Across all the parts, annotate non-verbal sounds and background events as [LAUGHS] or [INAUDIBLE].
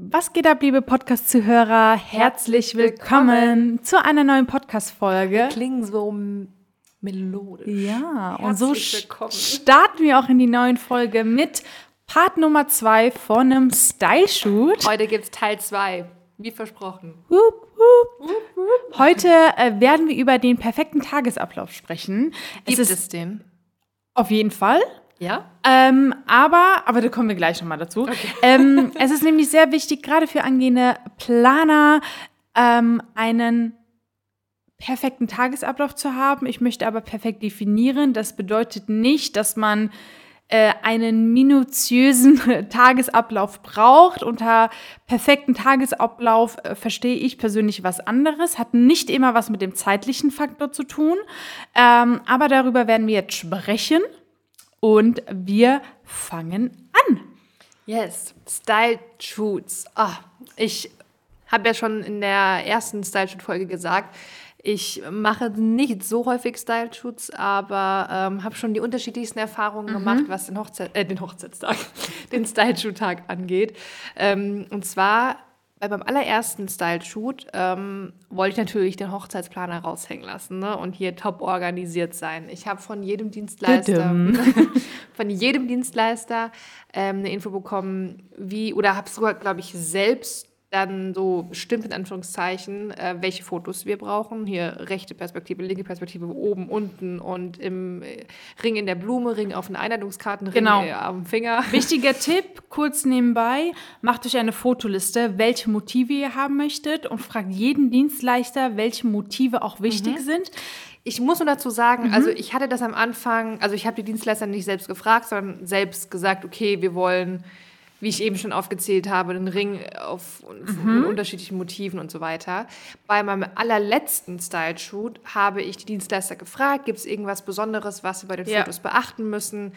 Was geht ab, liebe Podcast-Zuhörer? Herzlich willkommen zu einer neuen Podcast-Folge. Klingen so melodisch. Ja, und so Herzlich willkommen. starten wir auch in die neue Folge mit Part Nummer zwei von einem Style-Shoot. Heute gibt es Teil 2, wie versprochen. Wup, wup. Heute äh, werden wir über den perfekten Tagesablauf sprechen. Gibt es es, ist den? auf jeden Fall. Ja? Ähm, aber, aber da kommen wir gleich nochmal dazu. Ähm, es ist nämlich sehr wichtig, gerade für angehende Planer, ähm, einen perfekten Tagesablauf zu haben. Ich möchte aber perfekt definieren. Das bedeutet nicht, dass man äh, einen minutiösen [LAUGHS] Tagesablauf braucht. Unter perfekten Tagesablauf äh, verstehe ich persönlich was anderes. Hat nicht immer was mit dem zeitlichen Faktor zu tun. Ähm, aber darüber werden wir jetzt sprechen. Und wir fangen an. Yes. Style Shoots. Ah, ich habe ja schon in der ersten Style Shoot Folge gesagt, ich mache nicht so häufig Style Shoots, aber ähm, habe schon die unterschiedlichsten Erfahrungen gemacht, was den, Hochzeit, äh, den Hochzeitstag, [LAUGHS] den Style Shoot Tag angeht. Ähm, und zwar bei meinem allerersten Style Shoot ähm, wollte ich natürlich den Hochzeitsplaner raushängen lassen ne? und hier top organisiert sein. Ich habe von jedem Dienstleister, [LAUGHS] von jedem Dienstleister ähm, eine Info bekommen, wie oder habe sogar, glaube ich, selbst dann so bestimmt in Anführungszeichen, äh, welche Fotos wir brauchen. Hier rechte Perspektive, linke Perspektive, oben, unten und im äh, Ring in der Blume, Ring auf den Einladungskarten, Ring Genau. äh, dem Finger. [LAUGHS] Wichtiger Tipp, kurz nebenbei, macht euch eine Fotoliste, welche Motive ihr haben möchtet und fragt jeden Dienstleister, welche Motive auch wichtig sind. Ich muss nur dazu sagen, also ich hatte das am Anfang, also ich habe die Dienstleister nicht selbst gefragt, sondern selbst gesagt, okay, wir wollen, wie ich eben schon aufgezählt habe, einen Ring auf mit unterschiedlichen Motiven und so weiter. Bei meinem allerletzten Style-Shoot habe ich die Dienstleister gefragt, gibt es irgendwas Besonderes, was sie bei den Ja. Fotos beachten müssen?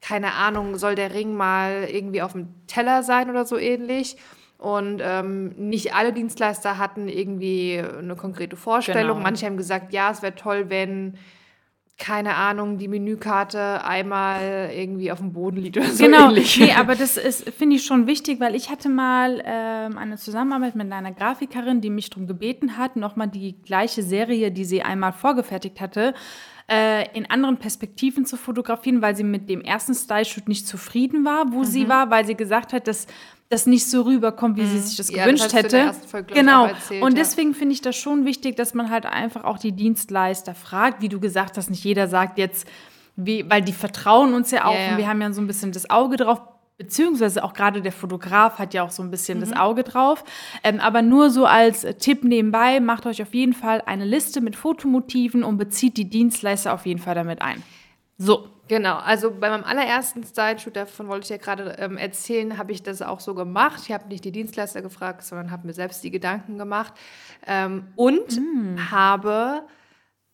Keine Ahnung, soll der Ring mal irgendwie auf dem Teller sein oder so ähnlich? Und ähm, nicht alle Dienstleister hatten irgendwie eine konkrete Vorstellung. Genau. Manche haben gesagt, ja, es wäre toll, wenn, keine Ahnung, die Menükarte einmal irgendwie auf dem Boden liegt oder so Genau, ähnlich. nee, aber das ist, finde ich schon wichtig, weil ich hatte mal ähm, eine Zusammenarbeit mit einer Grafikerin, die mich darum gebeten hat, nochmal die gleiche Serie, die sie einmal vorgefertigt hatte, äh, in anderen Perspektiven zu fotografieren, weil sie mit dem ersten Style-Shoot nicht zufrieden war, wo Mhm. sie war, weil sie gesagt hat, dass das nicht so rüberkommt, wie sie sich das Mhm. Ja, das gewünscht in hätte. Folge, genau. erzählt, Und ja. deswegen finde ich das schon wichtig, dass man halt einfach auch die Dienstleister fragt, wie du gesagt hast, nicht jeder sagt jetzt, wie, weil die vertrauen uns ja auch Ja, ja. und wir haben ja so ein bisschen das Auge drauf, beziehungsweise auch gerade der Fotograf hat ja auch so ein bisschen Mhm. das Auge drauf. Ähm, aber nur so als äh, Tipp nebenbei, macht euch auf jeden Fall eine Liste mit Fotomotiven und bezieht die Dienstleister auf jeden Fall damit ein. So. Genau, also bei meinem allerersten Style-Shoot, davon wollte ich ja gerade ähm, erzählen, habe ich das auch so gemacht. Ich habe nicht die Dienstleister gefragt, sondern habe mir selbst die Gedanken gemacht ähm, und habe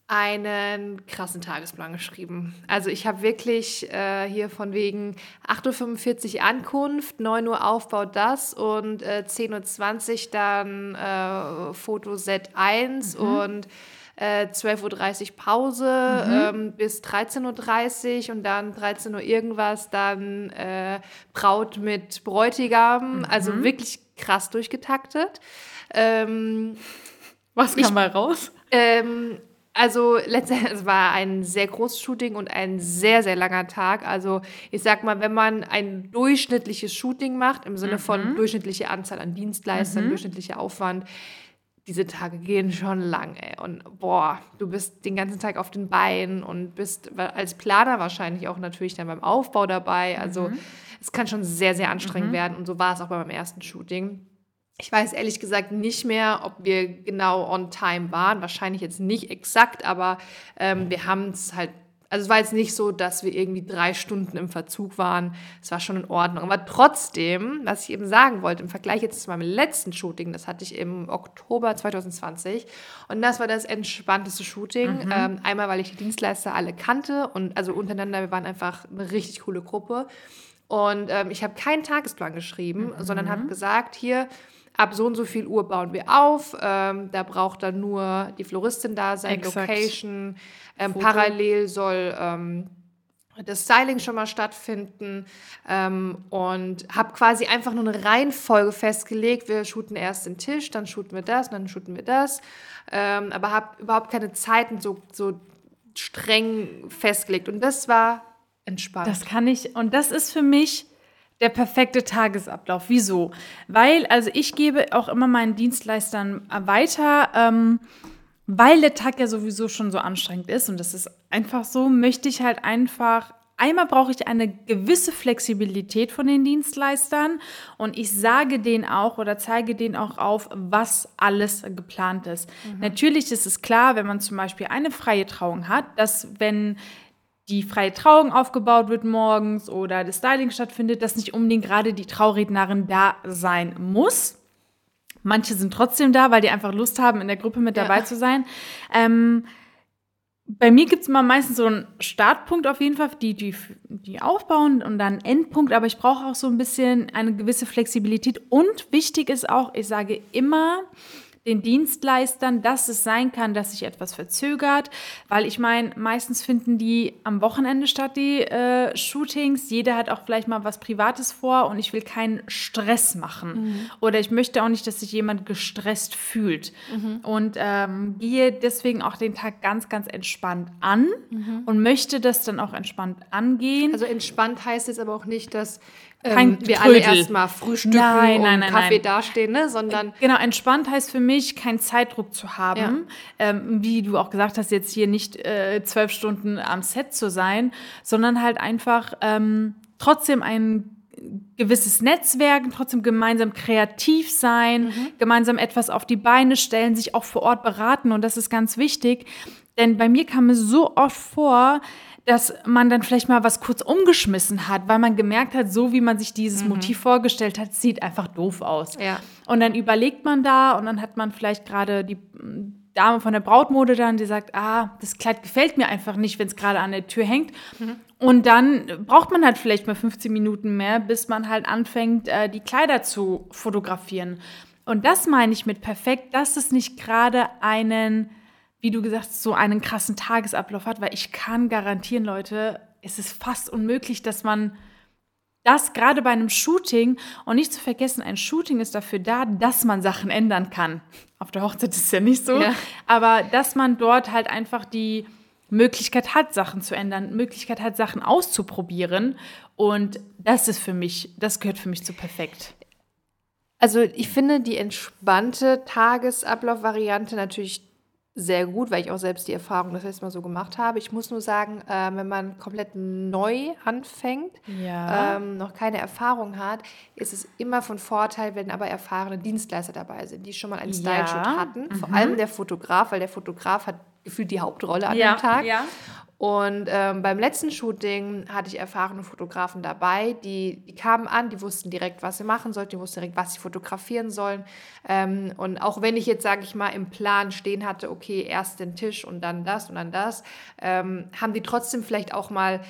einen krassen Tagesplan geschrieben. Also ich habe wirklich äh, hier von wegen 8.45 Uhr Ankunft, 9 Uhr Aufbau das und äh, 10.20 Uhr dann äh, Fotoset 1 und äh, 12.30 Uhr Pause ähm, bis 13.30 Uhr und dann 13 Uhr irgendwas, dann äh, Braut mit Bräutigam. Also wirklich krass durchgetaktet. Ähm, Was kam mal raus? ähm, also letztendlich, [LAUGHS] es war ein sehr großes Shooting und ein sehr, sehr langer Tag. Also ich sag mal, wenn man ein durchschnittliches Shooting macht, im Sinne von durchschnittliche Anzahl an Dienstleistern, durchschnittlicher Aufwand, diese Tage gehen schon lang, ey. Und boah, du bist den ganzen Tag auf den Beinen und bist als Planer wahrscheinlich auch natürlich dann beim Aufbau dabei. Also es kann schon sehr, sehr anstrengend werden. Und so war es auch bei meinem ersten Shooting. Ich weiß ehrlich gesagt nicht mehr, ob wir genau on time waren. Wahrscheinlich jetzt nicht exakt, aber ähm, wir haben es halt. Also es war jetzt nicht so, dass wir irgendwie drei Stunden im Verzug waren. Es war schon in Ordnung. Aber trotzdem, was ich eben sagen wollte, im Vergleich jetzt zu meinem letzten Shooting, das hatte ich im Oktober 2020. Und das war das entspannteste Shooting. Ähm, einmal, weil ich die Dienstleister alle kannte und also untereinander, wir waren einfach eine richtig coole Gruppe. Und ähm, ich habe keinen Tagesplan geschrieben, sondern habe gesagt, hier, ab so und so viel Uhr bauen wir auf. Ähm, da braucht dann nur die Floristin da sein, Exakt. Location. Ähm, parallel soll ähm, das Styling schon mal stattfinden ähm, und habe quasi einfach nur eine Reihenfolge festgelegt. Wir shooten erst den Tisch, dann shooten wir das, dann shooten wir das, ähm, aber habe überhaupt keine Zeiten so, so streng festgelegt und das war entspannt. Das kann ich und das ist für mich der perfekte Tagesablauf. Wieso? Weil, also ich gebe auch immer meinen Dienstleistern weiter, ähm, weil der Tag ja sowieso schon so anstrengend ist und das ist einfach so, möchte ich halt einfach Einmal brauche ich eine gewisse Flexibilität von den Dienstleistern und ich sage denen auch oder zeige denen auch auf, was alles geplant ist. Mhm. Natürlich ist es klar, wenn man zum Beispiel eine freie Trauung hat, dass wenn die freie Trauung aufgebaut wird morgens oder das Styling stattfindet, dass nicht unbedingt gerade die Traurednerin da sein muss. Manche sind trotzdem da, weil die einfach Lust haben, in der Gruppe mit dabei ja. zu sein. Ähm, bei mir gibt es immer meistens so einen Startpunkt auf jeden Fall, die, die, die aufbauen und dann einen Endpunkt, aber ich brauche auch so ein bisschen eine gewisse Flexibilität. Und wichtig ist auch, ich sage immer, den Dienstleistern, dass es sein kann, dass sich etwas verzögert, weil ich meine, meistens finden die am Wochenende statt, die äh, Shootings. Jeder hat auch vielleicht mal was Privates vor und ich will keinen Stress machen. Mhm. Oder ich möchte auch nicht, dass sich jemand gestresst fühlt. Mhm. Und ähm, gehe deswegen auch den Tag ganz, ganz entspannt an mhm. und möchte das dann auch entspannt angehen. Also entspannt heißt jetzt aber auch nicht, dass kein ähm, wir alle erstmal frühstücken nein, und nein, nein, Kaffee nein. dastehen, ne? sondern genau entspannt heißt für mich keinen Zeitdruck zu haben, ja. ähm, wie du auch gesagt hast, jetzt hier nicht äh, zwölf Stunden am Set zu sein, sondern halt einfach ähm, trotzdem ein gewisses Netzwerken, trotzdem gemeinsam kreativ sein, mhm. gemeinsam etwas auf die Beine stellen, sich auch vor Ort beraten und das ist ganz wichtig, denn bei mir kam es so oft vor, dass man dann vielleicht mal was kurz umgeschmissen hat, weil man gemerkt hat, so wie man sich dieses mhm. Motiv vorgestellt hat, sieht einfach doof aus. Ja. Und dann überlegt man da und dann hat man vielleicht gerade die Dame von der Brautmode dann, die sagt, ah, das Kleid gefällt mir einfach nicht, wenn es gerade an der Tür hängt. Mhm. Und dann braucht man halt vielleicht mal 15 Minuten mehr, bis man halt anfängt, äh, die Kleider zu fotografieren. Und das meine ich mit perfekt, dass es nicht gerade einen wie du gesagt hast, so einen krassen Tagesablauf hat, weil ich kann garantieren, Leute, es ist fast unmöglich, dass man das gerade bei einem Shooting und nicht zu vergessen, ein Shooting ist dafür da, dass man Sachen ändern kann. Auf der Hochzeit ist es ja nicht so, ja. aber dass man dort halt einfach die Möglichkeit hat, Sachen zu ändern, Möglichkeit hat, Sachen auszuprobieren und das ist für mich, das gehört für mich zu perfekt. Also ich finde die entspannte Tagesablaufvariante natürlich sehr gut, weil ich auch selbst die Erfahrung das letzte Mal so gemacht habe. Ich muss nur sagen, äh, wenn man komplett neu anfängt, ja. ähm, noch keine Erfahrung hat, ist es immer von Vorteil, wenn aber erfahrene Dienstleister dabei sind, die schon mal einen Style-Shoot ja. hatten. Mhm. Vor allem der Fotograf, weil der Fotograf hat gefühlt die Hauptrolle an ja. dem Tag. Und ähm, beim letzten Shooting hatte ich erfahrene Fotografen dabei, die, die kamen an, die wussten direkt, was sie machen sollten, die wussten direkt, was sie fotografieren sollen. Ähm, und auch wenn ich jetzt, sage ich mal, im Plan stehen hatte, okay, erst den Tisch und dann das und dann das, ähm, haben die trotzdem vielleicht auch mal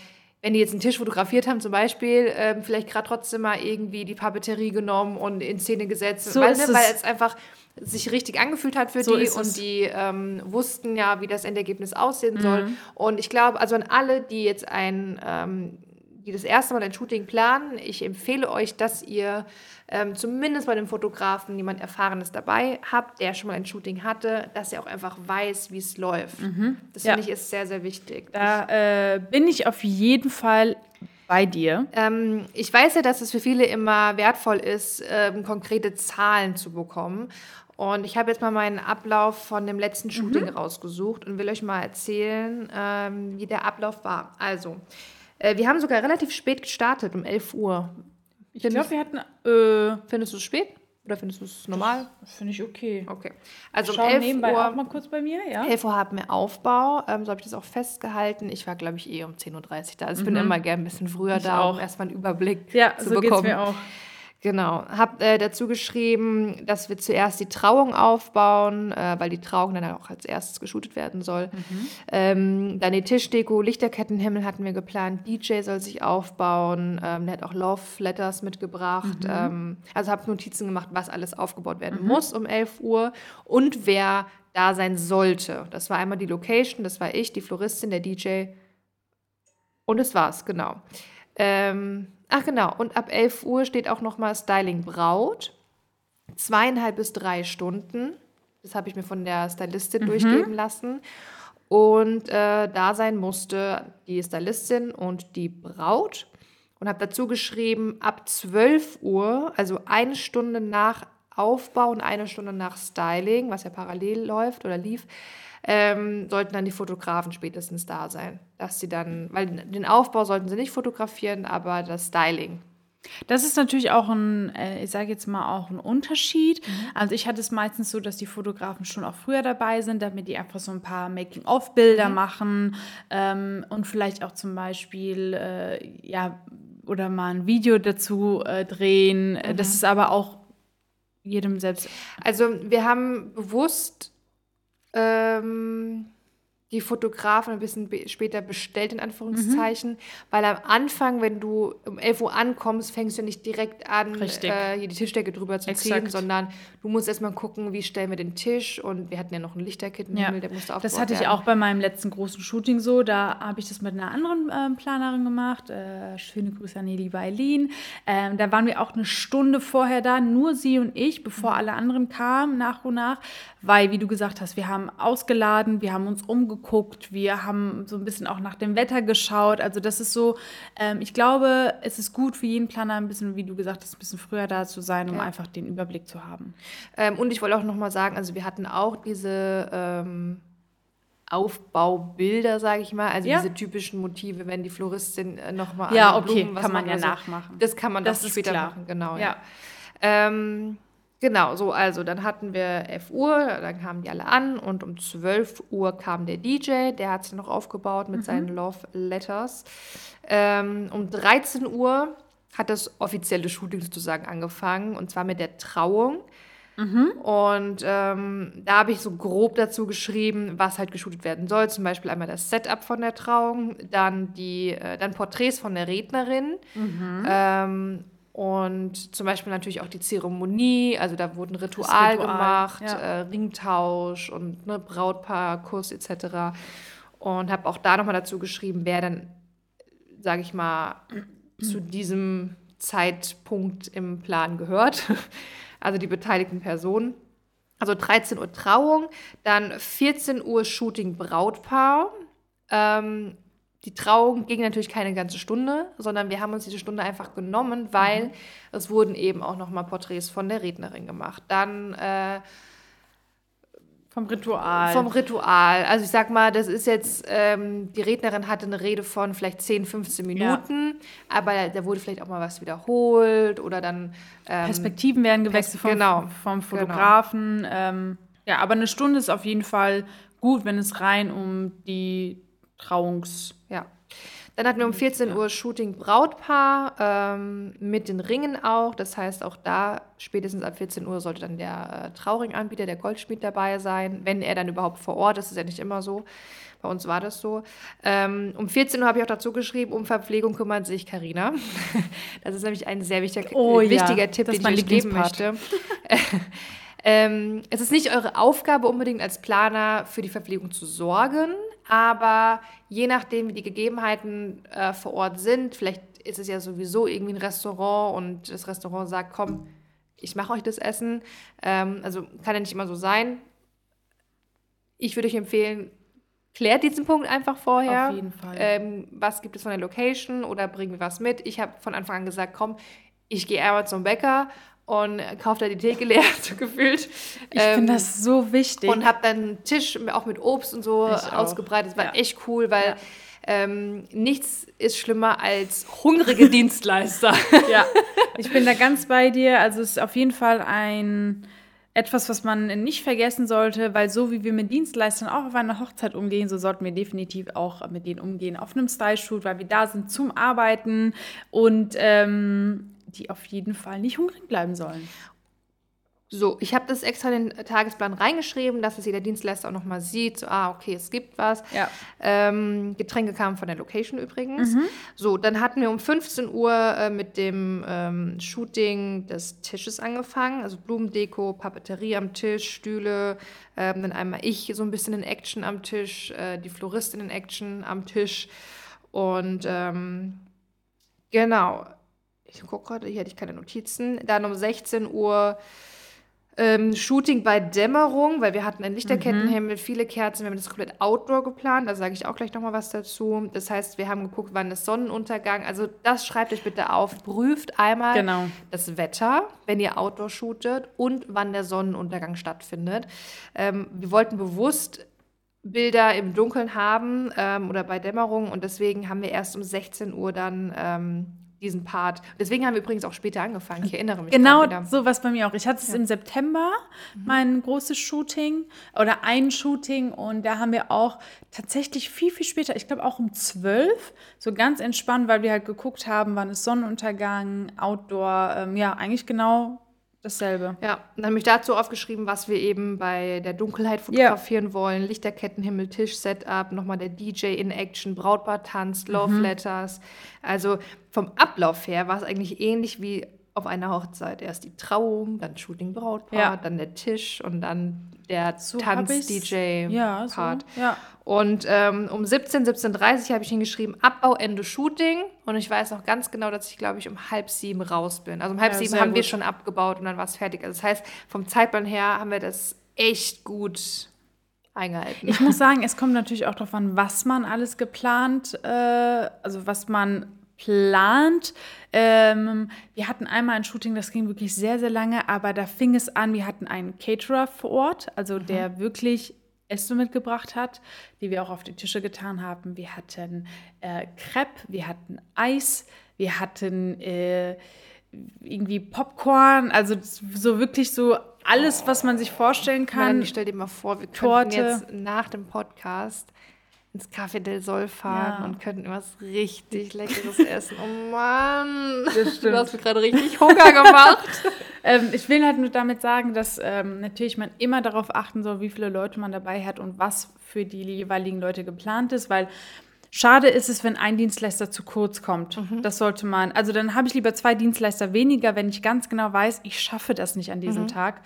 wenn die jetzt einen Tisch fotografiert haben, zum Beispiel, ähm, vielleicht gerade trotzdem mal irgendwie die Papeterie genommen und in Szene gesetzt, so weil, ne, weil es einfach sich richtig angefühlt hat für so die und die ähm, wussten ja, wie das Endergebnis aussehen mhm. soll. Und ich glaube, also an alle, die jetzt ein, ähm, die das erste Mal ein Shooting planen, ich empfehle euch, dass ihr ähm, zumindest bei dem Fotografen jemand Erfahrenes dabei habt, der schon mal ein Shooting hatte, dass er auch einfach weiß, wie es läuft. Mhm. Das ja. finde ich ist sehr, sehr wichtig. Da äh, bin ich auf jeden Fall bei dir? Ähm, ich weiß ja, dass es für viele immer wertvoll ist, ähm, konkrete Zahlen zu bekommen. Und ich habe jetzt mal meinen Ablauf von dem letzten mhm. Shooting mhm. rausgesucht und will euch mal erzählen, ähm, wie der Ablauf war. Also, äh, wir haben sogar relativ spät gestartet, um 11 Uhr. Ich glaube, wir hatten. Äh, findest du es spät? Oder findest du es normal? Finde ich okay. Okay. Also Schau um 11 nebenbei Uhr, auch mal kurz bei mir, ja? 11 Uhr haben wir Aufbau. Ähm, so habe ich das auch festgehalten. Ich war, glaube ich, eh um 10.30 Uhr da. Also ich mhm. bin immer gerne ein bisschen früher ich da, auch. um erstmal einen Überblick ja, zu so bekommen. Ja, so mir auch. Genau. Hab äh, dazu geschrieben, dass wir zuerst die Trauung aufbauen, äh, weil die Trauung dann auch als erstes geshootet werden soll. Mhm. Ähm, dann die Tischdeko, Lichterkettenhimmel hatten wir geplant. DJ soll sich aufbauen. Ähm, der hat auch Love Letters mitgebracht. Mhm. Ähm, also habe Notizen gemacht, was alles aufgebaut werden mhm. muss um 11 Uhr und wer da sein sollte. Das war einmal die Location, das war ich, die Floristin, der DJ Und das war's, genau. Ähm, ach genau, und ab 11 Uhr steht auch nochmal Styling Braut. Zweieinhalb bis drei Stunden. Das habe ich mir von der Stylistin mhm. durchgeben lassen. Und äh, da sein musste die Stylistin und die Braut. Und habe dazu geschrieben, ab 12 Uhr, also eine Stunde nach Aufbau und eine Stunde nach Styling, was ja parallel läuft oder lief, ähm, sollten dann die Fotografen spätestens da sein. Dass sie dann, weil den Aufbau sollten sie nicht fotografieren, aber das Styling. Das ist natürlich auch ein, äh, ich sage jetzt mal auch ein Unterschied. Mhm. Also ich hatte es meistens so, dass die Fotografen schon auch früher dabei sind, damit die einfach so ein paar Making-of-Bilder mhm. machen ähm, und vielleicht auch zum Beispiel äh, ja oder mal ein Video dazu äh, drehen. Mhm. Das ist aber auch jedem selbst. Also wir haben bewusst ähm, die Fotografen ein bisschen später bestellt, in Anführungszeichen, mhm. weil am Anfang, wenn du um 11 Uhr ankommst, fängst du nicht direkt an, äh, hier die Tischdecke drüber zu Exakt. ziehen, sondern du musst erstmal gucken, wie stellen wir den Tisch. Und wir hatten ja noch einen Lichterkit im ja. Der musste aufgebaut Das hatte ich auch bei meinem letzten großen Shooting so, da habe ich das mit einer anderen äh, Planerin gemacht, äh, schöne Grüße an die liebe Eileen, ähm, da waren wir auch eine Stunde vorher da, nur sie und ich, bevor mhm. alle anderen kamen, nach und nach, weil, wie du gesagt hast, wir haben ausgeladen, wir haben uns umgeguckt, wir haben so ein bisschen auch nach dem Wetter geschaut. Also das ist so, ähm, ich glaube, es ist gut für jeden Planer ein bisschen, wie du gesagt hast, ein bisschen früher da zu sein, um ja. einfach den Überblick zu haben. Ähm, und ich wollte auch nochmal sagen, also wir hatten auch diese ähm, Aufbaubilder, sage ich mal, also ja. diese typischen Motive, wenn die Floristin äh, nochmal Ja, okay, Blumen, kann man ja so. nachmachen. Das kann man das später klar. machen, genau. Ja. ja. Ähm, Genau, so, also dann hatten wir 11 Uhr, dann kamen die alle an und um 12 Uhr kam der DJ, der hat sich noch aufgebaut mit mhm. seinen Love Letters. Ähm, um 13 Uhr hat das offizielle Shooting sozusagen angefangen und zwar mit der Trauung. Mhm. Und ähm, da habe ich so grob dazu geschrieben, was halt geshootet werden soll. Zum Beispiel einmal das Setup von der Trauung, dann die, äh, dann Porträts von der Rednerin mhm. ähm, und zum Beispiel natürlich auch die Zeremonie, also da wurde ein Ritual, Ritual gemacht, ja. äh, Ringtausch und ne, Brautpaarkuss etc. Und habe auch da nochmal dazu geschrieben, wer dann, sage ich mal, [CLEARS THROAT] zu diesem Zeitpunkt im Plan gehört. [LAUGHS] Also die beteiligten Personen. Also 13 Uhr Trauung, dann 14 Uhr Shooting Brautpaar. Ähm, die Trauung ging natürlich keine ganze Stunde, sondern wir haben uns diese Stunde einfach genommen, weil mhm. es wurden eben auch nochmal Porträts von der Rednerin gemacht. Dann äh, vom Ritual. Vom Ritual. Also ich sag mal, das ist jetzt, ähm, die Rednerin hatte eine Rede von vielleicht 10, 15 Minuten, ja. aber da wurde vielleicht auch mal was wiederholt oder dann. Ähm, Perspektiven werden gewechselt vom, genau. vom genau. Fotografen. Genau. Ähm, ja, aber eine Stunde ist auf jeden Fall gut, wenn es rein um die Trauungs. Ja. Dann hatten wir um 14 ja. Uhr Shooting Brautpaar ähm, mit den Ringen auch. Das heißt, auch da spätestens ab 14 Uhr sollte dann der äh, Trauringanbieter, der Goldschmied dabei sein, wenn er dann überhaupt vor Ort ist. Das ist ja nicht immer so. Bei uns war das so. Ähm, um 14 Uhr habe ich auch dazu geschrieben, um Verpflegung kümmert sich Karina. [LAUGHS] das ist nämlich ein sehr wichtiger, oh, wichtiger ja. Tipp, den ich euch geben möchte. ähm, es ist nicht eure Aufgabe unbedingt als Planer für die Verpflegung zu sorgen, aber je nachdem, wie die Gegebenheiten äh, vor Ort sind, vielleicht ist es ja sowieso irgendwie ein Restaurant und das Restaurant sagt, komm, ich mache euch das Essen. Ähm, also kann ja nicht immer so sein. Ich würde euch empfehlen, klärt diesen Punkt einfach vorher. Auf jeden Fall. Ähm, was gibt es von der Location oder bringen wir was mit? Ich habe von Anfang an gesagt, komm, ich gehe einmal zum Bäcker und kauft da die Theke leer, [LAUGHS] so gefühlt. Ich ähm, finde das so wichtig. Und habe dann einen Tisch auch mit Obst und so ich ausgebreitet. Das war ja. echt cool, weil ja. ähm, nichts ist schlimmer als hungrige [LAUGHS] Dienstleister. ja, [LAUGHS] ich bin da ganz bei dir. Also es ist auf jeden Fall ein etwas, was man nicht vergessen sollte, weil so wie wir mit Dienstleistern auch auf einer Hochzeit umgehen, so sollten wir definitiv auch mit denen umgehen auf einem Style-Shoot, weil wir da sind zum Arbeiten und ähm, die auf jeden Fall nicht hungrig bleiben sollen. So, ich habe das extra in den Tagesplan reingeschrieben, dass es jeder Dienstleister auch nochmal sieht. So, ah, okay, es gibt was. Ja. Ähm, Getränke kamen von der Location übrigens. Mhm. So, dann hatten wir um 15 Uhr äh, mit dem ähm, Shooting des Tisches angefangen. Also Blumendeko, Papeterie am Tisch, Stühle. Ähm, dann einmal ich so ein bisschen in Action am Tisch, äh, die Floristin in Action am Tisch. Und ähm, genau, ich gucke gerade, hier hatte ich keine Notizen. Dann um 16 Uhr ähm, Shooting bei Dämmerung, weil wir hatten einen Lichterkettenhimmel, viele Kerzen, wir haben das komplett outdoor geplant, da sage ich auch gleich nochmal was dazu. Das heißt, wir haben geguckt, wann ist Sonnenuntergang. Also das schreibt euch bitte auf, prüft einmal Genau. das Wetter, wenn ihr outdoor shootet und wann der Sonnenuntergang stattfindet. Ähm, wir wollten bewusst Bilder im Dunkeln haben ähm, oder bei Dämmerung und deswegen haben wir erst um 16 Uhr dann ähm, diesen Part. Deswegen haben wir übrigens auch später angefangen. Ich erinnere mich Genau so was bei mir auch. Ich hatte es im September, mein großes Shooting oder ein Shooting und da haben wir auch tatsächlich viel, viel später, ich glaube auch um 12, so ganz entspannt, weil wir halt geguckt haben, wann ist Sonnenuntergang, Outdoor, ähm, ja, eigentlich genau dasselbe. Ja, dann habe ich dazu aufgeschrieben, was wir eben bei der Dunkelheit fotografieren wollen. Lichterkettenhimmel, Tisch-Setup, nochmal der DJ in Action, Brautpaar tanzt, Love Letters. Also vom Ablauf her war es eigentlich ähnlich wie auf einer Hochzeit. Erst die Trauung, dann Shooting Brautpaar, Ja. dann der Tisch und dann der So ich's- Ja, so, Tanz-DJ-Part. ja. Und ähm, um 17, 17.30 Uhr habe ich hingeschrieben, Abbau, Ende Shooting. Und ich weiß noch ganz genau, dass ich, glaube ich, um halb sieben raus bin. Also um halb sieben haben wir gut. schon abgebaut und dann war es fertig. Also das heißt, vom Zeitplan her haben wir das echt gut eingehalten. Ich muss sagen, es kommt natürlich auch darauf an, was man alles geplant, äh, also was man plant. Ähm, wir hatten einmal ein Shooting, das ging wirklich sehr, sehr lange, aber da fing es an, wir hatten einen Caterer vor Ort, also der wirklich Essen mitgebracht hat, die wir auch auf die Tische getan haben. Wir hatten äh, Crepe, wir hatten Eis, wir hatten äh, irgendwie Popcorn, also so wirklich so alles, was man sich vorstellen kann. Ich stell dir mal vor, wir Torte. könnten jetzt nach dem Podcast ins Café del Sol fahren Ja. und könnten was richtig Leckeres essen. Oh Mann, Das stimmt. du hast mir gerade richtig Hunger gemacht. [LAUGHS] Ähm, ich will halt nur damit sagen, dass ähm, natürlich man immer darauf achten soll, wie viele Leute man dabei hat und was für die jeweiligen Leute geplant ist, weil schade ist es, wenn ein Dienstleister zu kurz kommt. Das sollte man, also dann habe ich lieber zwei Dienstleister weniger, wenn ich ganz genau weiß, ich schaffe das nicht an diesem Tag,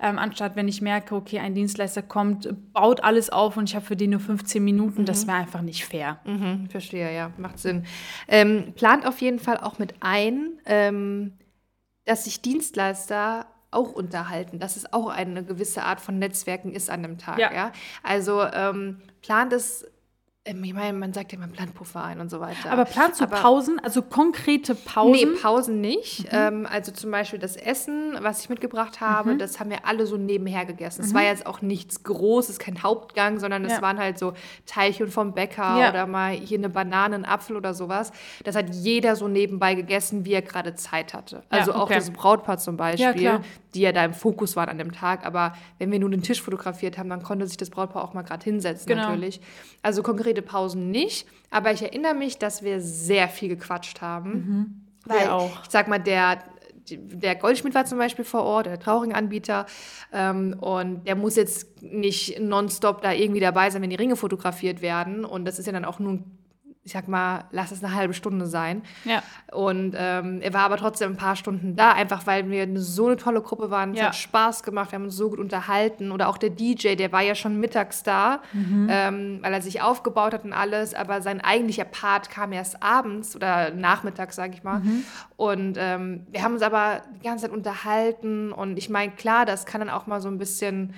ähm, anstatt wenn ich merke, okay, ein Dienstleister kommt, baut alles auf und ich habe für den nur 15 Minuten, das wäre einfach nicht fair. Mhm, verstehe, ja, macht Sinn. Ähm, plant auf jeden Fall auch mit ein, ähm, dass sich Dienstleister auch unterhalten, dass es auch eine gewisse Art von Netzwerken ist an dem Tag. Ja. Ja. Also ähm, plant es, ich meine, man sagt ja, man plant Puffer ein und so weiter. Aber planst du Aber- Pausen, also konkrete Pausen? Nee, Pausen nicht. Mhm. Ähm, also zum Beispiel das Essen, was ich mitgebracht habe, Mhm. das haben wir alle so nebenher gegessen. Es war jetzt auch nichts Großes, kein Hauptgang, sondern es Ja. waren halt so Teilchen vom Bäcker Ja. oder mal hier eine Banane, ein Apfel oder sowas. Das hat jeder so nebenbei gegessen, wie er gerade Zeit hatte. Ja, Also auch okay. das Brautpaar zum Beispiel, Ja. Die ja da im Fokus waren an dem Tag. Aber wenn wir nur den Tisch fotografiert haben, dann konnte sich das Brautpaar auch mal gerade hinsetzen Genau. natürlich. Also konkrete Pausen nicht. Aber ich erinnere mich, dass wir sehr viel gequatscht haben. Weil, Wir auch. ich sag mal, der, der Goldschmied war zum Beispiel vor Ort, der Trauringanbieter. Ähm, und der muss jetzt nicht nonstop da irgendwie dabei sein, wenn die Ringe fotografiert werden. Und das ist ja dann auch nur, ich sag mal, lass es eine halbe Stunde sein. Ja. Und ähm, er war aber trotzdem ein paar Stunden da, einfach weil wir eine, so eine tolle Gruppe waren. Es Ja. hat Spaß gemacht, wir haben uns so gut unterhalten. Oder auch der DJ, der war ja schon mittags da, Mhm. ähm, weil er sich aufgebaut hat und alles. Aber sein eigentlicher Part kam erst abends oder nachmittags, sage ich mal. Mhm. Und ähm, wir haben uns aber die ganze Zeit unterhalten. Und ich meine, klar, das kann dann auch mal so ein bisschen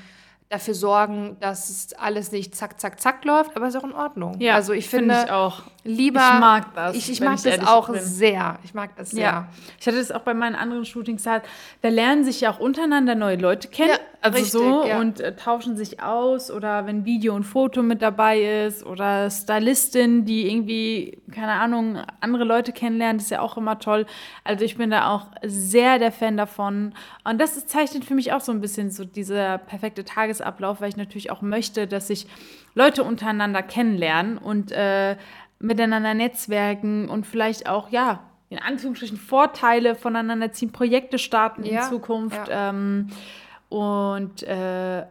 dafür sorgen, dass es alles nicht zack, zack, zack läuft, aber ist auch in Ordnung. Ja, also ich finde finde ich auch. lieber. Ich mag das, Ich, ich mag ich das auch bin. sehr. Ich mag das sehr. Ja, ich hatte das auch bei meinen anderen Shootings halt. Da lernen sich ja auch untereinander neue Leute kennen. Ja, also richtig, so ja. und äh, tauschen sich aus oder wenn Video und Foto mit dabei ist oder Stylistin, die irgendwie, keine Ahnung, andere Leute kennenlernt, ist ja auch immer toll. Also ich bin da auch sehr der Fan davon. Und das ist, zeichnet für mich auch so ein bisschen so dieser perfekte Tagesablauf, weil ich natürlich auch möchte, dass sich Leute untereinander kennenlernen und äh, miteinander netzwerken und vielleicht auch, ja, in Anführungsstrichen Vorteile voneinander ziehen, Projekte starten Ja, in Zukunft. ja. Ähm, und äh,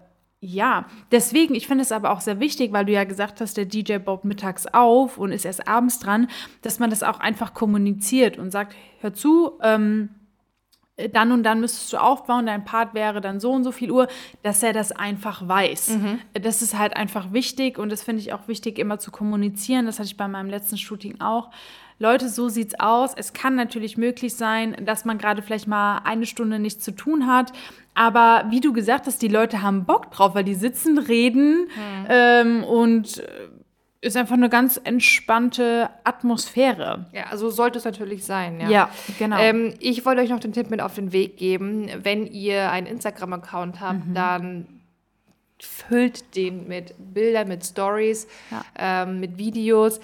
ja, deswegen, ich finde es aber auch sehr wichtig, weil du ja gesagt hast, der DJ baut mittags auf und ist erst abends dran, dass man das auch einfach kommuniziert und sagt, hör zu, ähm, äh, dann und dann müsstest du aufbauen, dein Part wäre dann so und so viel Uhr, dass er das einfach weiß. Mhm. Das ist halt einfach wichtig und das finde ich auch wichtig, immer zu kommunizieren. Das hatte ich bei meinem letzten Shooting auch. Leute, so sieht's aus. Es kann natürlich möglich sein, dass man gerade vielleicht mal eine Stunde nichts zu tun hat. Aber wie du gesagt hast, die Leute haben Bock drauf, weil die sitzen, reden mhm. ähm, und äh, ist einfach eine ganz entspannte Atmosphäre. Ja, also sollte es natürlich sein. Ja, ja genau. Ähm, ich wollte euch noch den Tipp mit auf den Weg geben. Wenn ihr einen Instagram-Account habt, mhm. dann füllt den mit Bildern, mit Stories, ja. ähm, mit Videos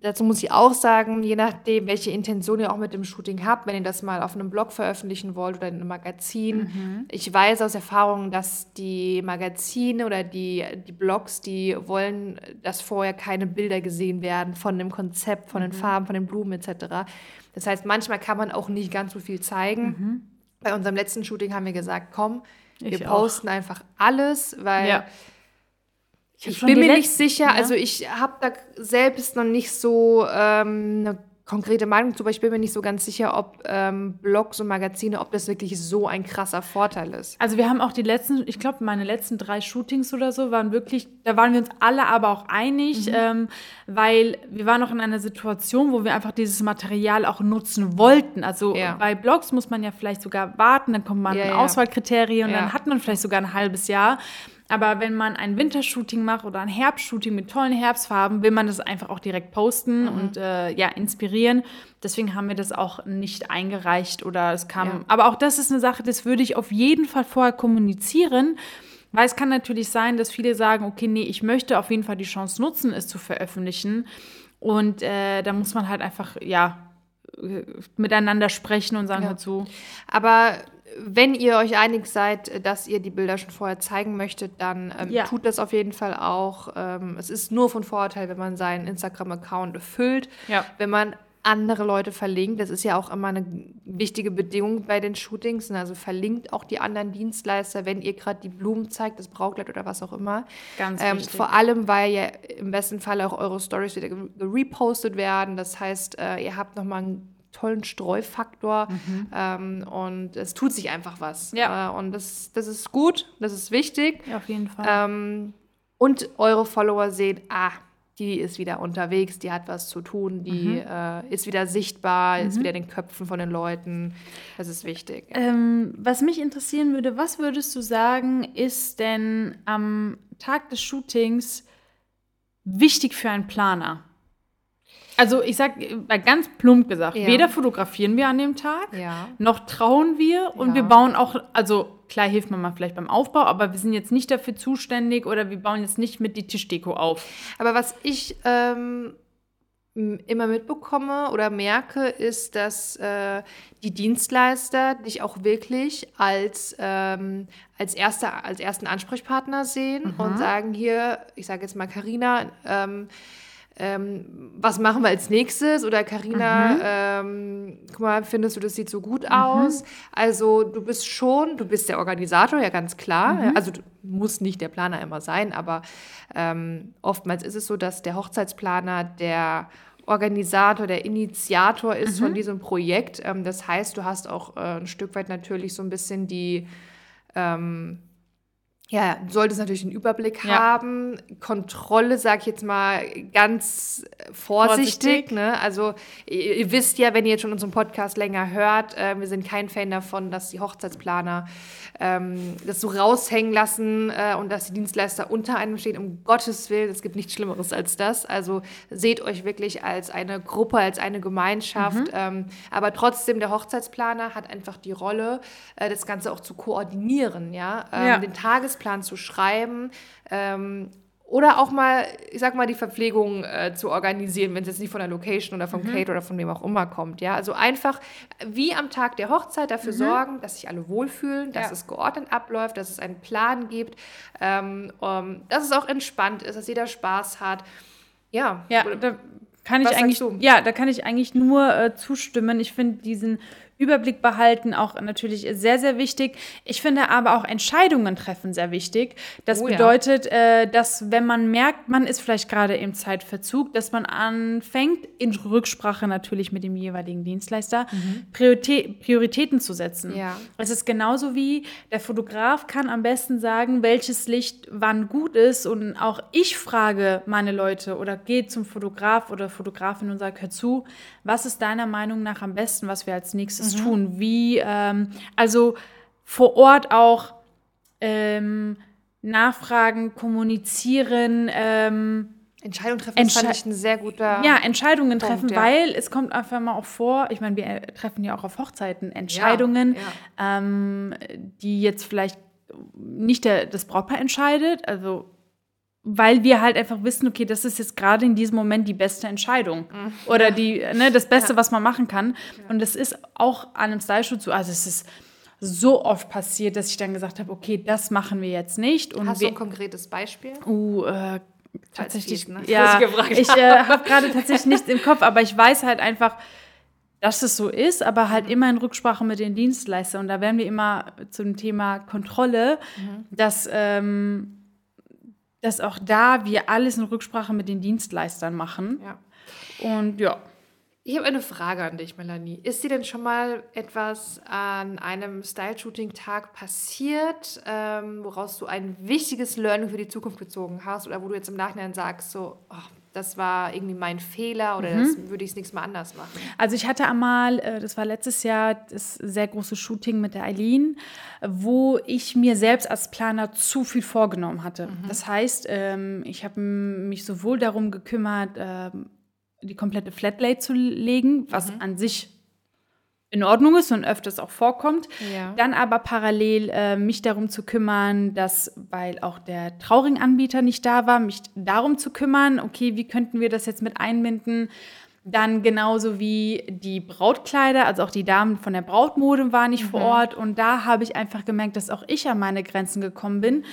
dazu muss ich auch sagen, je nachdem, welche Intention ihr auch mit dem Shooting habt, wenn ihr das mal auf einem Blog veröffentlichen wollt oder in einem Magazin. Mhm. Ich weiß aus Erfahrung, dass die Magazine oder die, die Blogs, die wollen, dass vorher keine Bilder gesehen werden von dem Konzept, von den mhm. Farben, von den Blumen etc. Das heißt, manchmal kann man auch nicht ganz so viel zeigen. Mhm. Bei unserem letzten Shooting haben wir gesagt, komm, ich wir posten auch. einfach alles, weil ja ich, ich bin mir nicht sicher, ja. also ich habe da selbst noch nicht so ähm, eine konkrete Meinung zu, aber ich bin mir nicht so ganz sicher, ob ähm, Blogs und Magazine, ob das wirklich so ein krasser Vorteil ist. Also wir haben auch die letzten, ich glaube, meine letzten drei Shootings oder so waren wirklich, da waren wir uns alle aber auch einig, mhm. ähm, weil wir waren noch in einer Situation, wo wir einfach dieses Material auch nutzen wollten. Also ja. bei Blogs muss man ja vielleicht sogar warten, dann kommt man ja, an ja. Auswahlkriterien und dann hat man vielleicht sogar ein halbes Jahr. Aber wenn man ein Wintershooting macht oder ein Herbstshooting mit tollen Herbstfarben, will man das einfach auch direkt posten mhm. und äh, ja, inspirieren. Deswegen haben wir das auch nicht eingereicht oder es kam. Ja. Aber auch das ist eine Sache, das würde ich auf jeden Fall vorher kommunizieren. Weil es kann natürlich sein, dass viele sagen, okay, nee, ich möchte auf jeden Fall die Chance nutzen, es zu veröffentlichen. Und äh, da muss man halt einfach, ja, miteinander sprechen und sagen ja. dazu. Aber wenn ihr euch einig seid, dass ihr die Bilder schon vorher zeigen möchtet, dann ähm, ja. tut das auf jeden Fall auch. Ähm, es ist nur von Vorteil, wenn man seinen Instagram-Account füllt, ja. wenn man andere Leute verlinkt. Das ist ja auch immer eine wichtige Bedingung bei den Shootings. Also verlinkt auch die anderen Dienstleister, wenn ihr gerade die Blumen zeigt, das Braukleid oder was auch immer. Ganz ähm, wichtig. Vor allem, weil ja im besten Fall auch eure Stories wieder repostet werden. Das heißt, äh, ihr habt nochmal einen tollen Streufaktor mhm. ähm, und es tut sich einfach was. Ja. Äh, und das, das ist gut, das ist wichtig. Ja, auf jeden Fall. Ähm, und eure Follower sehen, ah, die ist wieder unterwegs, die hat was zu tun, die mhm. äh, ist wieder sichtbar, mhm. ist wieder in den Köpfen von den Leuten. Das ist wichtig. Ähm, was mich interessieren würde, was würdest du sagen, ist denn am Tag des Shootings wichtig für einen Planer? Also ich sag mal ganz plump gesagt, ja. weder fotografieren wir an dem Tag, ja. noch trauen wir und wir bauen auch, also klar hilft man mal vielleicht beim Aufbau, aber wir sind jetzt nicht dafür zuständig oder wir bauen jetzt nicht mit die Tischdeko auf. Aber was ich ähm, immer mitbekomme oder merke, ist, dass äh, die Dienstleister dich auch wirklich als, ähm, als, erster, als ersten Ansprechpartner sehen mhm. und sagen hier, ich sage jetzt mal Carina, ähm, ähm, was machen wir als nächstes? Oder Karina, mhm. ähm, guck mal, findest du, das sieht so gut mhm. aus? Also du bist schon, du bist der Organisator, ja ganz klar. Mhm. Also du musst nicht der Planer immer sein, aber ähm, oftmals ist es so, dass der Hochzeitsplaner der Organisator, der Initiator ist von mhm. diesem Projekt. Ähm, das heißt, du hast auch äh, ein Stück weit natürlich so ein bisschen die ähm, ja, du solltest natürlich einen Überblick ja. haben. Kontrolle, sag ich jetzt mal ganz vorsichtig. vorsichtig. Ne? Also ihr, ihr, wisst ja, wenn ihr jetzt schon unseren Podcast länger hört, äh, wir sind kein Fan davon, dass die Hochzeitsplaner ähm, das so raushängen lassen äh, und dass die Dienstleister unter einem stehen. Um Gottes Willen, es gibt nichts Schlimmeres als das. Also seht euch wirklich als eine Gruppe, als eine Gemeinschaft. Mhm. Ähm, aber trotzdem, der Hochzeitsplaner hat einfach die Rolle, äh, das Ganze auch zu koordinieren, ja, ähm, ja. den Tages Tagesplan zu schreiben. Ähm, oder auch mal, ich sag mal, die Verpflegung äh, zu organisieren, wenn es jetzt nicht von der Location oder vom mhm. Kate oder von wem auch immer kommt. Ja, also einfach wie am Tag der Hochzeit dafür mhm. sorgen, dass sich alle wohlfühlen, dass ja. es geordnet abläuft, dass es einen Plan gibt, ähm, um, dass es auch entspannt ist, dass jeder Spaß hat. Ja, ja da kann ich eigentlich, ja, da kann ich eigentlich nur äh, zustimmen. Ich finde diesen Überblick behalten, auch natürlich sehr, sehr wichtig. Ich finde aber auch Entscheidungen treffen sehr wichtig. Das Oh ja. bedeutet, äh, dass wenn man merkt, man ist vielleicht gerade im Zeitverzug, dass man anfängt, in Rücksprache natürlich mit dem jeweiligen Dienstleister, Prioritä Prioritäten zu setzen. Ja. Es ist genauso wie der Fotograf kann am besten sagen, welches Licht wann gut ist. Und auch ich frage meine Leute oder gehe zum Fotograf oder Fotografin und sage, hör zu, was ist deiner Meinung nach am besten, was wir als nächstes tun? Wie, ähm, also vor Ort auch ähm, nachfragen, kommunizieren, ähm, Entscheidung treffen, das fand Entsche- ich ein sehr guter. ja, Entscheidungen Punkt, treffen, ja. weil es kommt einfach mal auch vor, ich meine, wir äh, treffen ja auch auf Hochzeiten Entscheidungen, ja. Ähm, die jetzt vielleicht nicht der, das Brautpaar entscheidet, also weil wir halt einfach wissen, okay, das ist jetzt gerade in diesem Moment die beste Entscheidung oder die, ne, das Beste, was man machen kann. Und das ist auch an einem Style-Shoot so, also es ist so oft passiert, dass ich dann gesagt habe, okay, das machen wir jetzt nicht. Und Hast du ein konkretes Beispiel? Uh, äh, tatsächlich. geht, ne? Ja, ich ich äh, habe gerade tatsächlich nichts im Kopf, aber ich weiß halt einfach, dass es so ist, aber Mhm. halt immer in Rücksprache mit den Dienstleistern. Und da werden wir immer zum Thema Kontrolle, Mhm. dass, ähm, dass auch da wir alles in Rücksprache mit den Dienstleistern machen. Ja. Und ja. Ich habe eine Frage an dich, Melanie. Ist dir denn schon mal etwas an einem Style-Shooting-Tag passiert, ähm, woraus du ein wichtiges Learning für die Zukunft gezogen hast oder wo du jetzt im Nachhinein sagst, so, oh, das war irgendwie mein Fehler oder das würde ich das nächste Mal anders machen? Also ich hatte einmal, äh, das war letztes Jahr, das sehr große Shooting mit der Eileen, wo ich mir selbst als Planer zu viel vorgenommen hatte. Das heißt, ähm, ich habe mich sowohl darum gekümmert, ähm, die komplette Flatlay zu legen, was an sich in Ordnung ist und öfters auch vorkommt. Ja. Dann aber parallel äh, mich darum zu kümmern, dass, weil auch der Trauringanbieter nicht da war, mich darum zu kümmern, okay, wie könnten wir das jetzt mit einbinden? Dann genauso wie die Brautkleider, also auch die Damen von der Brautmode waren nicht vor Ort. Und da habe ich einfach gemerkt, dass auch ich an meine Grenzen gekommen bin,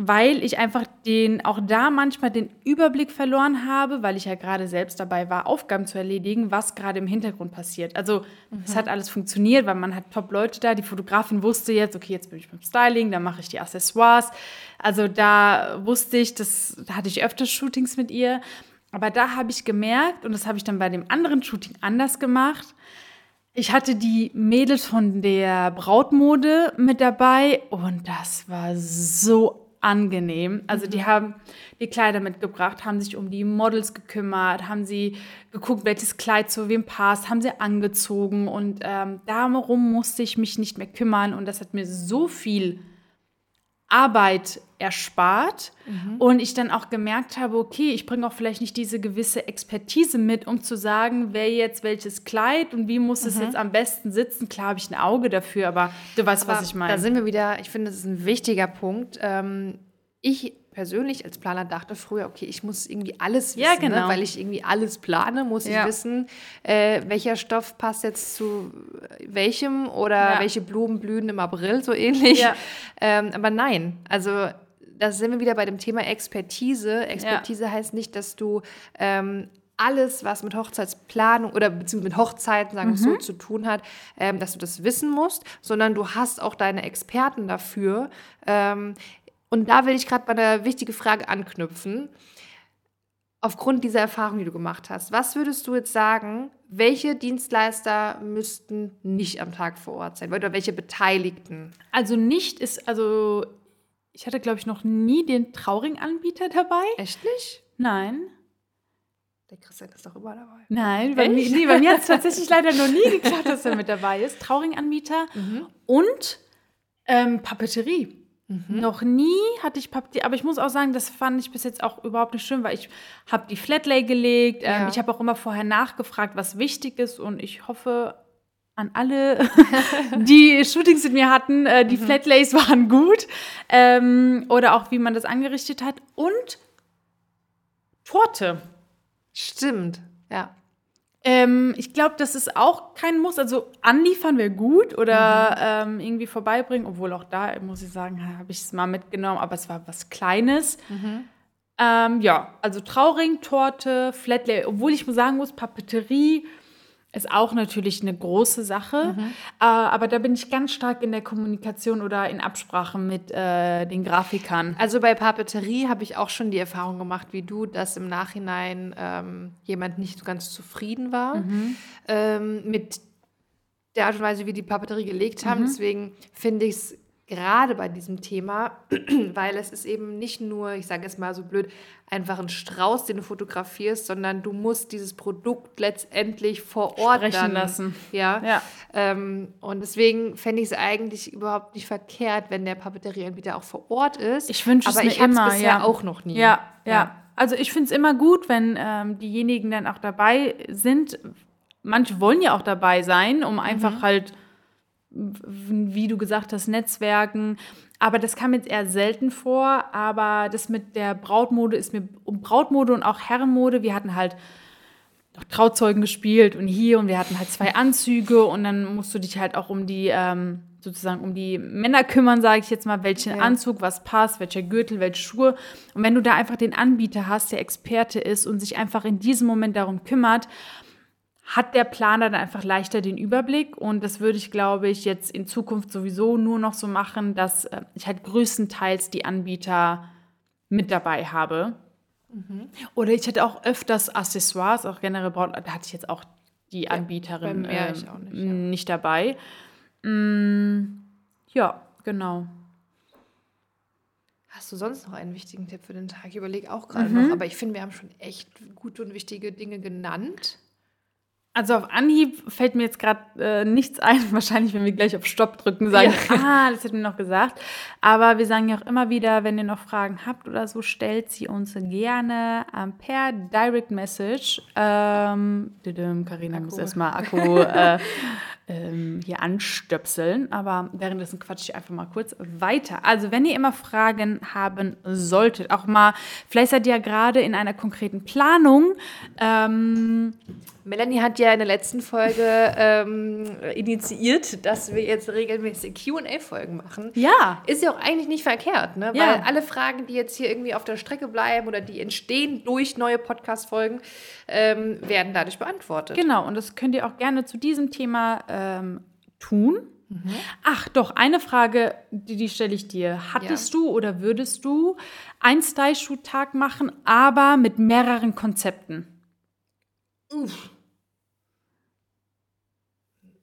weil ich einfach den, auch da manchmal den Überblick verloren habe, weil ich ja gerade selbst dabei war, Aufgaben zu erledigen, was gerade im Hintergrund passiert. Also es hat alles funktioniert, weil man hat Top-Leute da. Die Fotografin wusste jetzt, okay, jetzt bin ich beim Styling, dann mache ich die Accessoires. Also da wusste ich, das, da hatte ich öfters Shootings mit ihr. Aber da habe ich gemerkt, und das habe ich dann bei dem anderen Shooting anders gemacht, ich hatte die Mädels von der Brautmode mit dabei und das war so angenehm. Also die haben die Kleider mitgebracht, haben sich um die Models gekümmert, haben sie geguckt, welches Kleid zu wem passt, haben sie angezogen und ähm, darum musste ich mich nicht mehr kümmern und das hat mir so viel Arbeit erspart und ich dann auch gemerkt habe, okay, ich bringe auch vielleicht nicht diese gewisse Expertise mit, um zu sagen, wer jetzt welches Kleid und wie muss es jetzt am besten sitzen. Klar habe ich ein Auge dafür, aber du weißt, was Aber ich meine. Da sind wir wieder, ich finde, das ist ein wichtiger Punkt. Ähm, ich persönlich als Planer dachte früher, okay, ich muss irgendwie alles wissen, Ja, genau. ne? weil ich irgendwie alles plane, muss Ja. ich wissen, äh, welcher Stoff passt jetzt zu welchem oder Ja. welche Blumen blühen im April, so ähnlich. Ähm, aber nein, also da sind wir wieder bei dem Thema Expertise. Expertise heißt nicht, dass du ähm, alles, was mit Hochzeitsplanung oder beziehungsweise mit Hochzeiten, sagen wir es so, Mhm. zu tun hat, ähm, dass du das wissen musst, sondern du hast auch deine Experten dafür. Ähm, und da will ich gerade bei einer wichtigen Frage anknüpfen. Aufgrund dieser Erfahrung, die du gemacht hast, was würdest du jetzt sagen, welche Dienstleister müssten nicht am Tag vor Ort sein? Oder welche Beteiligten? also nicht ist, also ich hatte, glaube ich, noch nie den Trauring-Anbieter dabei. Echt nicht? Nein. Der Christian ist doch immer dabei. Nein, bei mir, nee, bei mir hat es [LAUGHS] tatsächlich leider noch nie geklappt, dass er mit dabei ist. Trauring-Anbieter und ähm, Papeterie. Noch nie hatte ich Papeterie, aber ich muss auch sagen, das fand ich bis jetzt auch überhaupt nicht schön, weil ich habe die Flatlay gelegt. Ähm, Ja. Ich habe auch immer vorher nachgefragt, was wichtig ist und ich hoffe an alle, [LAUGHS] die Shootings mit mir hatten, äh, die Flatlays waren gut ähm, oder auch wie man das angerichtet hat und Torte. Stimmt, ja. Ähm, ich glaube, das ist auch kein Muss. Also anliefern wäre gut oder ähm, irgendwie vorbeibringen, obwohl auch da, muss ich sagen, habe ich es mal mitgenommen, aber es war was Kleines. Ähm, ja, also Trauring, Torte, Flatlay, obwohl ich sagen muss, Papeterie ist auch natürlich eine große Sache. Mhm. Äh, aber da bin ich ganz stark in der Kommunikation oder in Absprache mit äh, den Grafikern. Also bei Papeterie habe ich auch schon die Erfahrung gemacht, wie du, dass im Nachhinein ähm, jemand nicht ganz zufrieden war mhm. ähm, mit der Art und Weise, wie die Papeterie gelegt haben. Mhm. Deswegen finde ich es gerade bei diesem Thema, [CLEARS THROAT] weil es ist eben nicht nur, ich sage es mal so blöd, einfach ein Strauß, den du fotografierst, sondern du musst dieses Produkt letztendlich vor Ort Sprechen dann, lassen. Ja. ja. Ähm, und deswegen fände ich es eigentlich überhaupt nicht verkehrt, wenn der Papeterieanbieter auch vor Ort ist. Ich wünsche es Aber ich habe es bisher ja. auch noch nie. Ja, ja. ja. Also ich finde es immer gut, wenn ähm, diejenigen dann auch dabei sind. Manche wollen ja auch dabei sein, um einfach mhm. halt wie du gesagt hast, Netzwerken. Aber das kam jetzt eher selten vor. Aber das mit der Brautmode ist mir um Brautmode und auch Herrenmode. Wir hatten halt auch Trauzeugen gespielt und hier und wir hatten halt zwei Anzüge und dann musst du dich halt auch um die ähm, sozusagen um die Männer kümmern, sage ich jetzt mal, welchen ja. Anzug, was passt, welcher Gürtel, welche Schuhe. Und wenn du da einfach den Anbieter hast, der Experte ist und sich einfach in diesem Moment darum kümmert, hat der Planer dann einfach leichter den Überblick. Und das würde ich, glaube ich, jetzt in Zukunft sowieso nur noch so machen, dass äh, ich halt größtenteils die Anbieter mit dabei habe. Mhm. Oder ich hätte auch öfters Accessoires, auch generell Braut, da hatte ich jetzt auch die Anbieterin ja, äh, nicht, ja. nicht, dabei. Mm, ja, genau. Hast du sonst noch einen wichtigen Tipp für den Tag? Ich überlege auch gerade mhm. noch, aber ich finde, wir haben schon echt gute und wichtige Dinge genannt. Also auf Anhieb fällt mir jetzt gerade äh, nichts ein. [LAUGHS] Wahrscheinlich, wenn wir gleich auf Stopp drücken, sagen, ja. [LAUGHS] ah, das hätten wir noch gesagt. Aber wir sagen ja auch immer wieder, wenn ihr noch Fragen habt oder so, stellt sie uns gerne ähm, per Direct Message. Ähm, Carina muss erstmal Akku [LAUGHS] äh, ähm, hier anstöpseln. Aber währenddessen quatsche ich einfach mal kurz weiter. Also, wenn ihr immer Fragen haben solltet, auch mal, vielleicht seid ihr ja gerade in einer konkreten Planung. Ähm, Melanie hat ja in der letzten Folge ähm, initiiert, dass wir jetzt regelmäßig QA-Folgen machen. Ja. Ist ja auch eigentlich nicht verkehrt, ne? Ja. Weil alle Fragen, die jetzt hier irgendwie auf der Strecke bleiben oder die entstehen durch neue Podcast-Folgen, ähm, werden dadurch beantwortet. Genau, und das könnt ihr auch gerne zu diesem Thema ähm, tun. Mhm. Ach, doch, eine Frage, die, die stelle ich dir. Hattest ja. du oder würdest du einen Style-Shoot-Tag machen, aber mit mehreren Konzepten? Uff.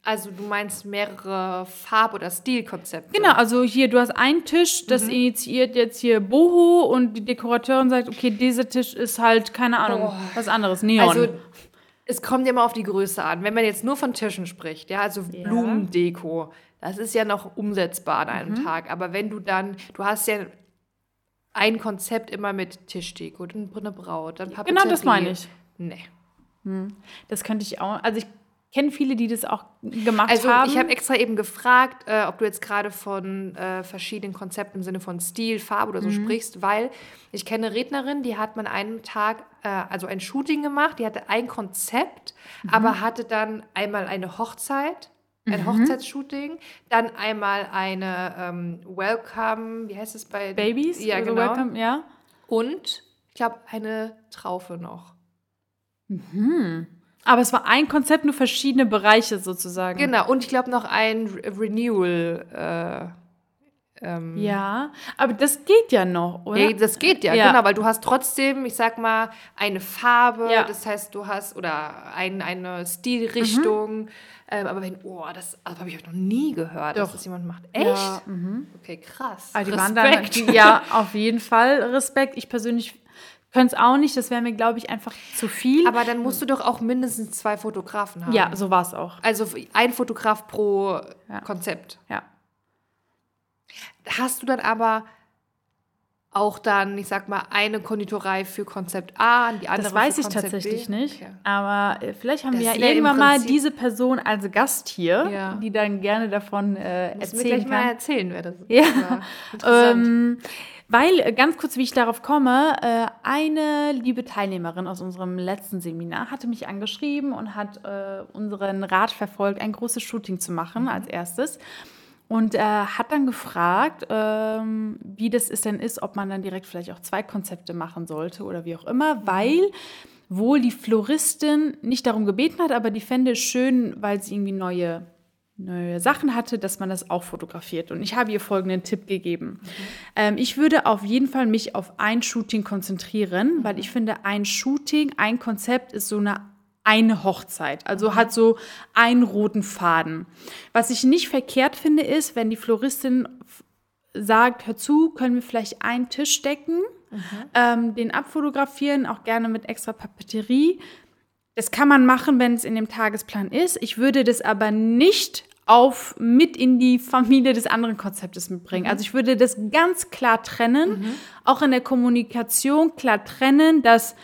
Also du meinst mehrere Farb- oder Stilkonzepte? Genau, also hier, du hast einen Tisch, das mhm. initiiert jetzt hier Boho und die Dekorateurin sagt, okay, dieser Tisch ist halt, keine Ahnung, oh. was anderes, Neon. Also es kommt immer auf die Größe an. Wenn man jetzt nur von Tischen spricht, ja, also ja. Blumendeko, das ist ja noch umsetzbar an einem mhm. Tag. Aber wenn du dann, du hast ja ein Konzept immer mit Tischdeko, dann eine Braut, dann Papeterie. Genau, das meine ich. Nee. Hm. Das könnte ich auch, also ich kenne viele, die das auch gemacht also, haben. Also ich habe extra eben gefragt, äh, ob du jetzt gerade von äh, verschiedenen Konzepten im Sinne von Stil, Farbe oder so mhm. sprichst, weil ich kenne Rednerin, die hat man einen Tag, äh, also ein Shooting gemacht, die hatte ein Konzept, mhm. aber hatte dann einmal eine Hochzeit, ein mhm. Hochzeitsshooting, dann einmal eine ähm, Welcome, wie heißt es bei Babys? Ja, also genau. Welcome, ja. Und ich glaube eine Traufe noch. Mhm. Aber es war ein Konzept, nur verschiedene Bereiche sozusagen. Genau, und ich glaube noch ein Renewal. Äh, ähm. Ja, aber das geht ja noch, oder? Ja, das geht ja, ja, genau, weil du hast trotzdem, ich sag mal, eine Farbe, ja. das heißt, du hast, oder ein, eine Stilrichtung. Mhm. Ähm, aber wenn, oh, das also habe ich noch nie gehört, Doch. dass das jemand macht. Echt? Ja, mhm. Okay, krass. Also die Respekt. waren dann, ja, auf jeden Fall Respekt. Ich persönlich könnte es auch nicht, das wäre mir, glaube ich, einfach zu viel. Aber dann musst du doch auch mindestens zwei Fotografen haben. Ja, so war es auch. Also ein Fotograf pro ja. Konzept. Ja. Hast du dann aber auch dann, ich sag mal, eine Konditorei für Konzept A und die andere Das weiß ich Konzept tatsächlich B? nicht. Okay. Aber äh, vielleicht haben das wir ja irgendwann mal diese Person als Gast hier, ja. die dann gerne davon äh, erzählen mir gleich kann. mal erzählen, wer das ist. Ja. [LAUGHS] Interessant. Ähm, weil, äh, ganz kurz, wie ich darauf komme, äh, eine liebe Teilnehmerin aus unserem letzten Seminar hatte mich angeschrieben und hat äh, unseren Rat verfolgt, ein großes Shooting zu machen mhm. als erstes. und äh, hat dann gefragt, ähm, wie das ist denn ist, ob man dann direkt vielleicht auch zwei Konzepte machen sollte oder wie auch immer, weil wohl die Floristin nicht darum gebeten hat, aber die fände es schön, weil sie irgendwie neue, neue Sachen hatte, dass man das auch fotografiert. Und ich habe ihr folgenden Tipp gegeben. Mhm. Ähm, ich würde auf jeden Fall mich auf ein Shooting konzentrieren, mhm. weil ich finde, ein Shooting, ein Konzept ist so eine eine Hochzeit. Also hat so einen roten Faden. Was ich nicht verkehrt finde, ist, wenn die Floristin sagt, hör zu, können wir vielleicht einen Tisch decken, mhm. ähm, den abfotografieren, auch gerne mit extra Papeterie. Das kann man machen, wenn es in dem Tagesplan ist. Ich würde das aber nicht auf mit in die Familie des anderen Konzeptes mitbringen. Mhm. Also ich würde das ganz klar trennen, mhm. auch in der Kommunikation klar trennen, dass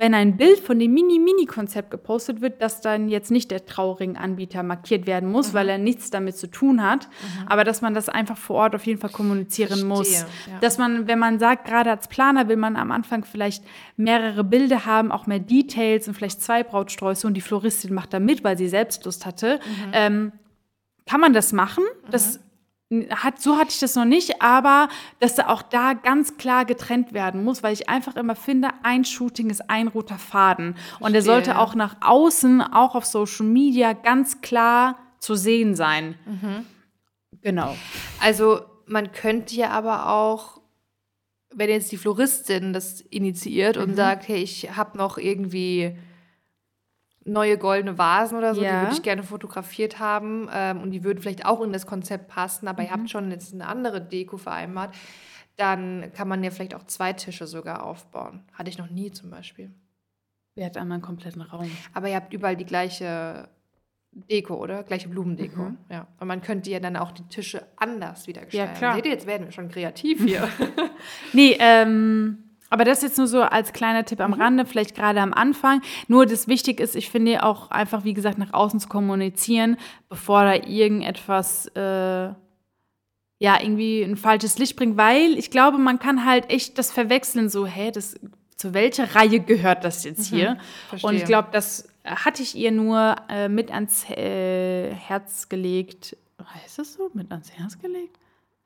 wenn ein Bild von dem Mini-Mini-Konzept gepostet wird, dass dann jetzt nicht der Trauring-Anbieter markiert werden muss, mhm. weil er nichts damit zu tun hat, mhm. aber dass man das einfach vor Ort auf jeden Fall kommunizieren Verstehe, muss. Ja. Dass man, wenn man sagt, gerade als Planer will man am Anfang vielleicht mehrere Bilder haben, auch mehr Details und vielleicht zwei Brautsträuße und die Floristin macht da mit, weil sie selbst Lust hatte, mhm. ähm, kann man das machen. Das mhm hat, so hatte ich das noch nicht, aber dass da auch da ganz klar getrennt werden muss, weil ich einfach immer finde, ein Shooting ist ein roter Faden. Verstehe. Und der sollte auch nach außen, auch auf Social Media, ganz klar zu sehen sein. Mhm. Genau. Also man könnte ja aber auch, wenn jetzt die Floristin das initiiert mhm. und sagt, hey, ich habe noch irgendwie neue goldene Vasen oder so, ja. die würde ich gerne fotografiert haben. Ähm, und die würden vielleicht auch in das Konzept passen, aber mhm. ihr habt mhm. schon jetzt eine andere Deko vereinbart. Dann kann man ja vielleicht auch zwei Tische sogar aufbauen. Hatte ich noch nie zum Beispiel. Ihr habt einmal einen kompletten Raum. Aber ihr habt überall die gleiche Deko, oder? Gleiche Blumendeko. Mhm. Ja. Und man könnte ja dann auch die Tische anders wieder gestalten. Ja, klar. Seht ihr, jetzt werden wir schon kreativ hier. [LAUGHS] nee, ähm aber das jetzt nur so als kleiner Tipp am mhm. Rande, vielleicht gerade am Anfang. Nur das wichtig ist, ich finde auch einfach, wie gesagt, nach außen zu kommunizieren, bevor da irgendetwas, äh, ja, irgendwie ein falsches Licht bringt, weil ich glaube, man kann halt echt das verwechseln, so, hä, das, zu welcher Reihe gehört das jetzt mhm, hier? Mhm, Und ich glaube, das hatte ich ihr nur äh, mit ans äh, Herz gelegt. Heißt das so? Mit ans Herz gelegt?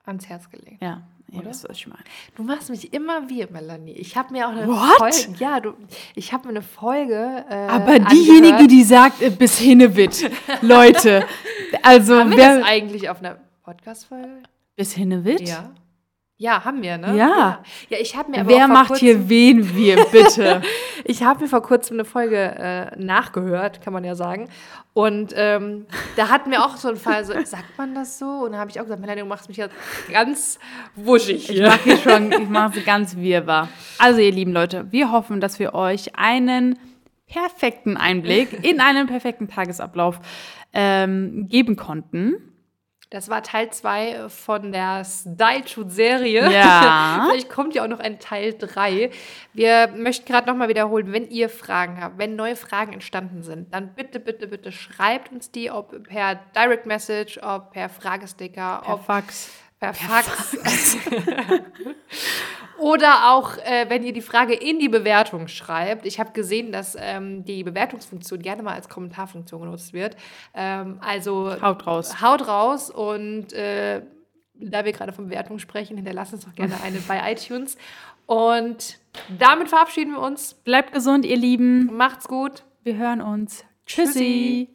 Ans Herz gelegt. Ja, oder? Weißt was ich meine? Du machst mich immer wie, Melanie. Ich habe mir auch eine What? Folge. Ja, du, ich habe mir eine Folge. Äh, Aber diejenige, die sagt äh, bis Hinnewit, [LAUGHS] Leute. Also Haben wir wer, das eigentlich auf einer Podcast-Folge? Bis Hinnewit? Ja. Ja, haben wir, ne? Ja. Ja, ich habe mir aber Wer macht hier wen wir, bitte? [LAUGHS] ich habe mir vor kurzem eine Folge äh, nachgehört, kann man ja sagen. Und ähm, da hatten wir auch so einen Fall, so, sagt man das so? Und da habe ich auch gesagt, Melanie, du machst mich jetzt ganz wuschig hier. Ich mache hier schon, [LAUGHS] ich mache sie ganz wirrwarr. Also, ihr lieben Leute, wir hoffen, dass wir euch einen perfekten Einblick in einen perfekten Tagesablauf ähm, geben konnten. Das war Teil 2 von der Style-Shoot-Serie. Ja. [LAUGHS] Vielleicht kommt ja auch noch ein Teil 3. Wir möchten gerade nochmal wiederholen, wenn ihr Fragen habt, wenn neue Fragen entstanden sind, dann bitte, bitte, bitte schreibt uns die, ob per Direct Message, ob per Fragesticker, per ob Fax. Per, per Fax. Fax. [LAUGHS] Oder auch, äh, wenn ihr die Frage in die Bewertung schreibt. Ich habe gesehen, dass ähm, die Bewertungsfunktion gerne mal als Kommentarfunktion genutzt wird. Ähm, also haut raus. Haut raus und äh, da wir gerade von Bewertung sprechen, hinterlasst uns doch gerne eine bei iTunes. Und damit verabschieden wir uns. Bleibt gesund, ihr Lieben. Macht's gut. Wir hören uns. Tschüssi. Tschüssi.